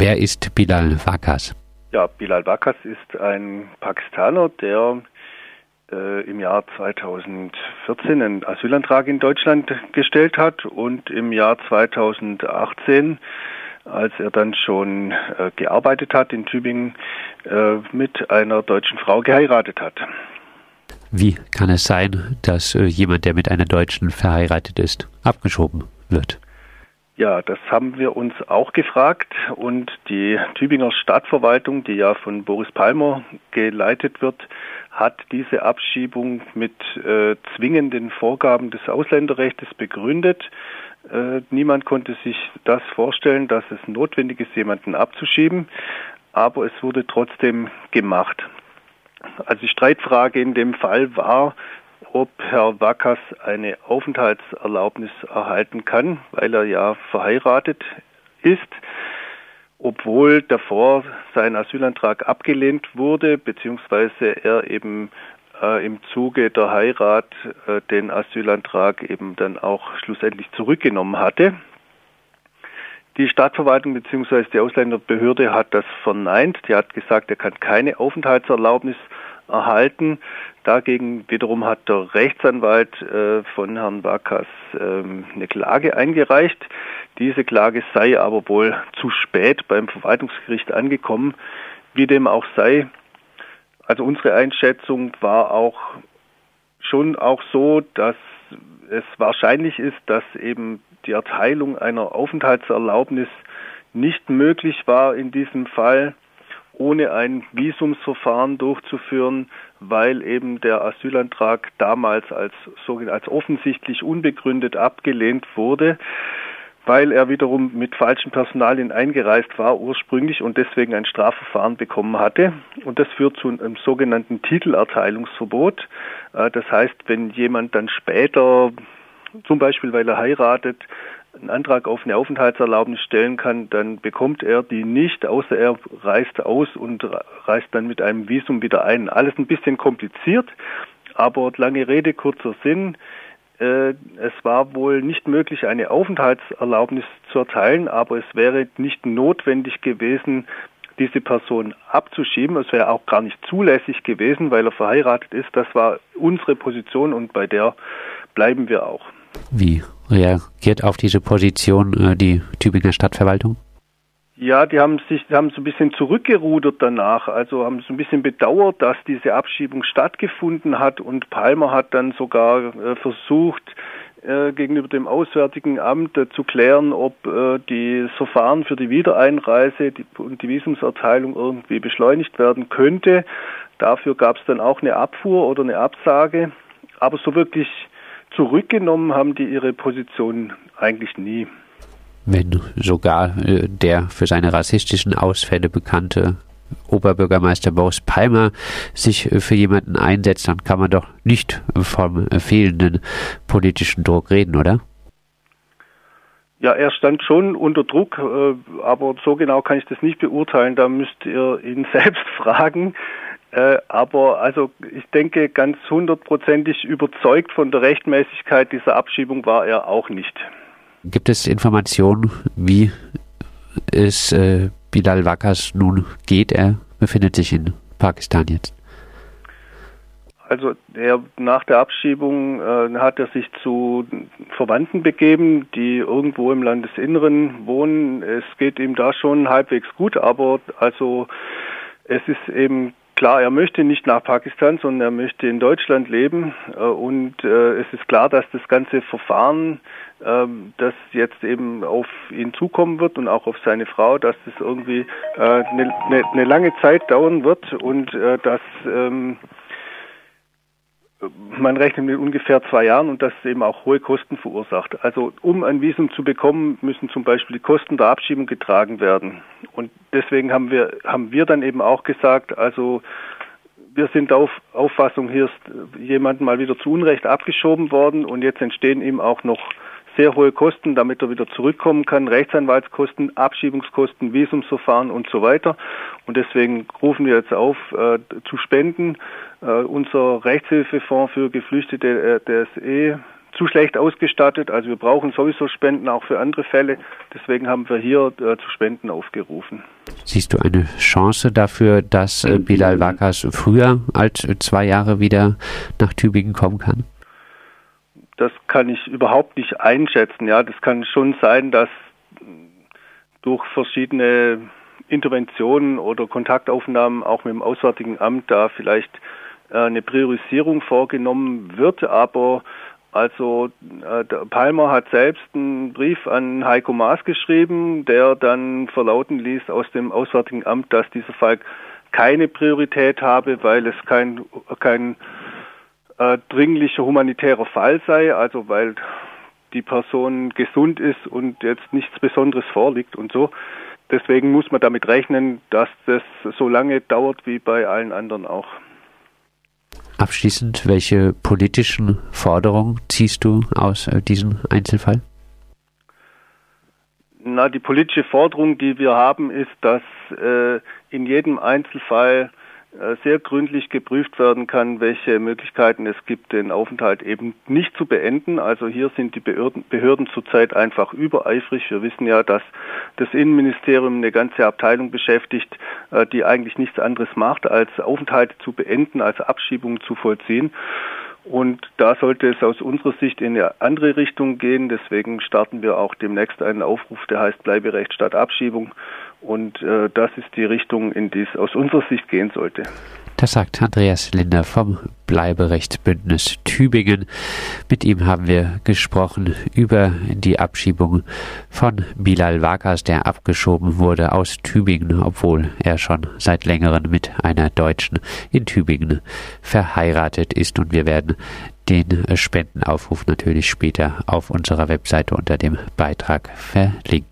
Wer ist Bilal Wakas? Ja, Bilal Wakas ist ein Pakistaner, der äh, im Jahr 2014 einen Asylantrag in Deutschland gestellt hat und im Jahr 2018 als er dann schon äh, gearbeitet hat in Tübingen, äh, mit einer deutschen Frau geheiratet hat. Wie kann es sein, dass äh, jemand, der mit einer Deutschen verheiratet ist, abgeschoben wird? Ja, das haben wir uns auch gefragt und die Tübinger Stadtverwaltung, die ja von Boris Palmer geleitet wird, hat diese Abschiebung mit äh, zwingenden Vorgaben des Ausländerrechts begründet. Äh, niemand konnte sich das vorstellen, dass es notwendig ist, jemanden abzuschieben, aber es wurde trotzdem gemacht. Also die Streitfrage in dem Fall war, ob Herr Wackers eine Aufenthaltserlaubnis erhalten kann, weil er ja verheiratet ist, obwohl davor sein Asylantrag abgelehnt wurde, beziehungsweise er eben äh, im Zuge der Heirat äh, den Asylantrag eben dann auch schlussendlich zurückgenommen hatte. Die Stadtverwaltung bzw. die Ausländerbehörde hat das verneint. Die hat gesagt, er kann keine Aufenthaltserlaubnis erhalten. Dagegen wiederum hat der Rechtsanwalt äh, von Herrn Wakas ähm, eine Klage eingereicht. Diese Klage sei aber wohl zu spät beim Verwaltungsgericht angekommen. Wie dem auch sei, also unsere Einschätzung war auch schon auch so, dass es wahrscheinlich ist, dass eben die Erteilung einer Aufenthaltserlaubnis nicht möglich war in diesem Fall, ohne ein Visumsverfahren durchzuführen, weil eben der Asylantrag damals als, als offensichtlich unbegründet abgelehnt wurde weil er wiederum mit falschen Personalien eingereist war ursprünglich und deswegen ein Strafverfahren bekommen hatte. Und das führt zu einem sogenannten Titelerteilungsverbot. Äh, das heißt, wenn jemand dann später, zum Beispiel weil er heiratet, einen Antrag auf eine Aufenthaltserlaubnis stellen kann, dann bekommt er die nicht, außer er reist aus und reist dann mit einem Visum wieder ein. Alles ein bisschen kompliziert, aber lange Rede, kurzer Sinn. Äh, es war wohl nicht möglich, eine Aufenthaltserlaubnis zu erteilen, aber es wäre nicht notwendig gewesen, diese Person abzuschieben. Es wäre auch gar nicht zulässig gewesen, weil er verheiratet ist. Das war unsere Position und bei der bleiben wir auch. Wie reagiert auf diese Position äh, die Tübinger Stadtverwaltung? Ja, die haben sich haben so ein bisschen zurückgerudert danach, also haben so ein bisschen bedauert, dass diese Abschiebung stattgefunden hat und Palmer hat dann sogar äh, versucht, äh, gegenüber dem Auswärtigen Amt äh, zu klären, ob äh, die Verfahren für die Wiedereinreise die, und die Visumserteilung irgendwie beschleunigt werden könnte. Dafür gab es dann auch eine Abfuhr oder eine Absage, aber so wirklich zurückgenommen haben die ihre Position eigentlich nie wenn sogar äh, der für seine rassistischen Ausfälle bekannte Oberbürgermeister Boris Palmer sich äh, für jemanden einsetzt, dann kann man doch nicht vom fehlenden politischen Druck reden, oder? Ja, er stand schon unter Druck, äh, aber so genau kann ich das nicht beurteilen. Da müsst ihr ihn selbst fragen. Aber also ich denke, ganz hundertprozentig überzeugt von der Rechtmäßigkeit dieser Abschiebung war er auch nicht. Gibt es Informationen, wie es äh, Bilal Wakas nun geht? Er befindet sich in Pakistan jetzt. Also er, nach der Abschiebung äh, hat er sich zu Verwandten begeben, die irgendwo im Landesinneren wohnen. Es geht ihm da schon halbwegs gut, aber also es ist eben klar, er möchte nicht nach Pakistan, sondern er möchte in Deutschland leben. Äh, und äh, es ist klar, dass das ganze Verfahren ähm, das jetzt eben auf ihn zukommen wird und auch auf seine Frau, dass das irgendwie äh, eine, eine, eine lange Zeit dauern wird und dass ähm, man rechnet mit ungefähr zwei Jahren und das eben auch hohe Kosten verursacht. Also um ein Visum zu bekommen, müssen zum Beispiel die Kosten der Abschiebung getragen werden. Und deswegen haben wir, haben wir dann eben auch gesagt, also wir sind auf Auffassung, hier ist jemand mal wieder zu Unrecht abgeschoben worden und jetzt entstehen ihm auch noch sehr hohe Kosten, damit er wieder zurückkommen kann, Rechtsanwaltskosten, Abschiebungskosten, Visumsverfahren und so weiter. Und deswegen rufen wir jetzt auf, äh, zu spenden. Äh, unser Rechtshilfefonds für Geflüchtete, äh, der ist eh zu schlecht ausgestattet. Also wir brauchen sowieso Spenden auch für andere Fälle. Deswegen haben wir hier äh, zu Spenden aufgerufen. Siehst du eine Chance dafür, dass äh, Bilal Wakas früher als zwei Jahre wieder nach Tübingen kommen kann? Das kann ich überhaupt nicht einschätzen. Ja, das kann schon sein, dass durch verschiedene Interventionen oder Kontaktaufnahmen auch mit dem Auswärtigen Amt da vielleicht äh, eine Priorisierung vorgenommen wird, aber also äh, Palmer hat selbst einen Brief an Heiko Maas geschrieben, der dann verlauten ließ aus dem Auswärtigen Amt, dass dieser Fall keine Priorität habe, weil es kein, kein äh, dringlicher humanitärer Fall sei, also weil die Person gesund ist und jetzt nichts Besonderes vorliegt und so. Deswegen muss man damit rechnen, dass das so lange dauert wie bei allen anderen auch. Abschließend, welche politischen Forderungen ziehst du aus äh, diesem Einzelfall? Na, die politische Forderung, die wir haben, ist, dass äh, in jedem Einzelfall sehr gründlich geprüft werden kann, welche Möglichkeiten es gibt, den Aufenthalt eben nicht zu beenden. Also hier sind die Behörden, Behörden zurzeit einfach übereifrig. Wir wissen ja, dass das Innenministerium eine ganze Abteilung beschäftigt, äh, die eigentlich nichts anderes macht, als Aufenthalte zu beenden, als Abschiebungen zu vollziehen. Und da sollte es aus unserer Sicht in eine andere Richtung gehen. Deswegen starten wir auch demnächst einen Aufruf, der heißt Bleiberecht statt Abschiebung. Und äh, das ist die Richtung, in die es aus unserer Sicht gehen sollte. Das sagt Andreas Linder vom Bleiberechtsbündnis Tübingen. Mit ihm haben wir gesprochen über die Abschiebung von Bilal Wakas, der abgeschoben wurde aus Tübingen, obwohl er schon seit längerem mit einer Deutschen in Tübingen verheiratet ist. Und wir werden den Spendenaufruf natürlich später auf unserer Webseite unter dem Beitrag verlinken.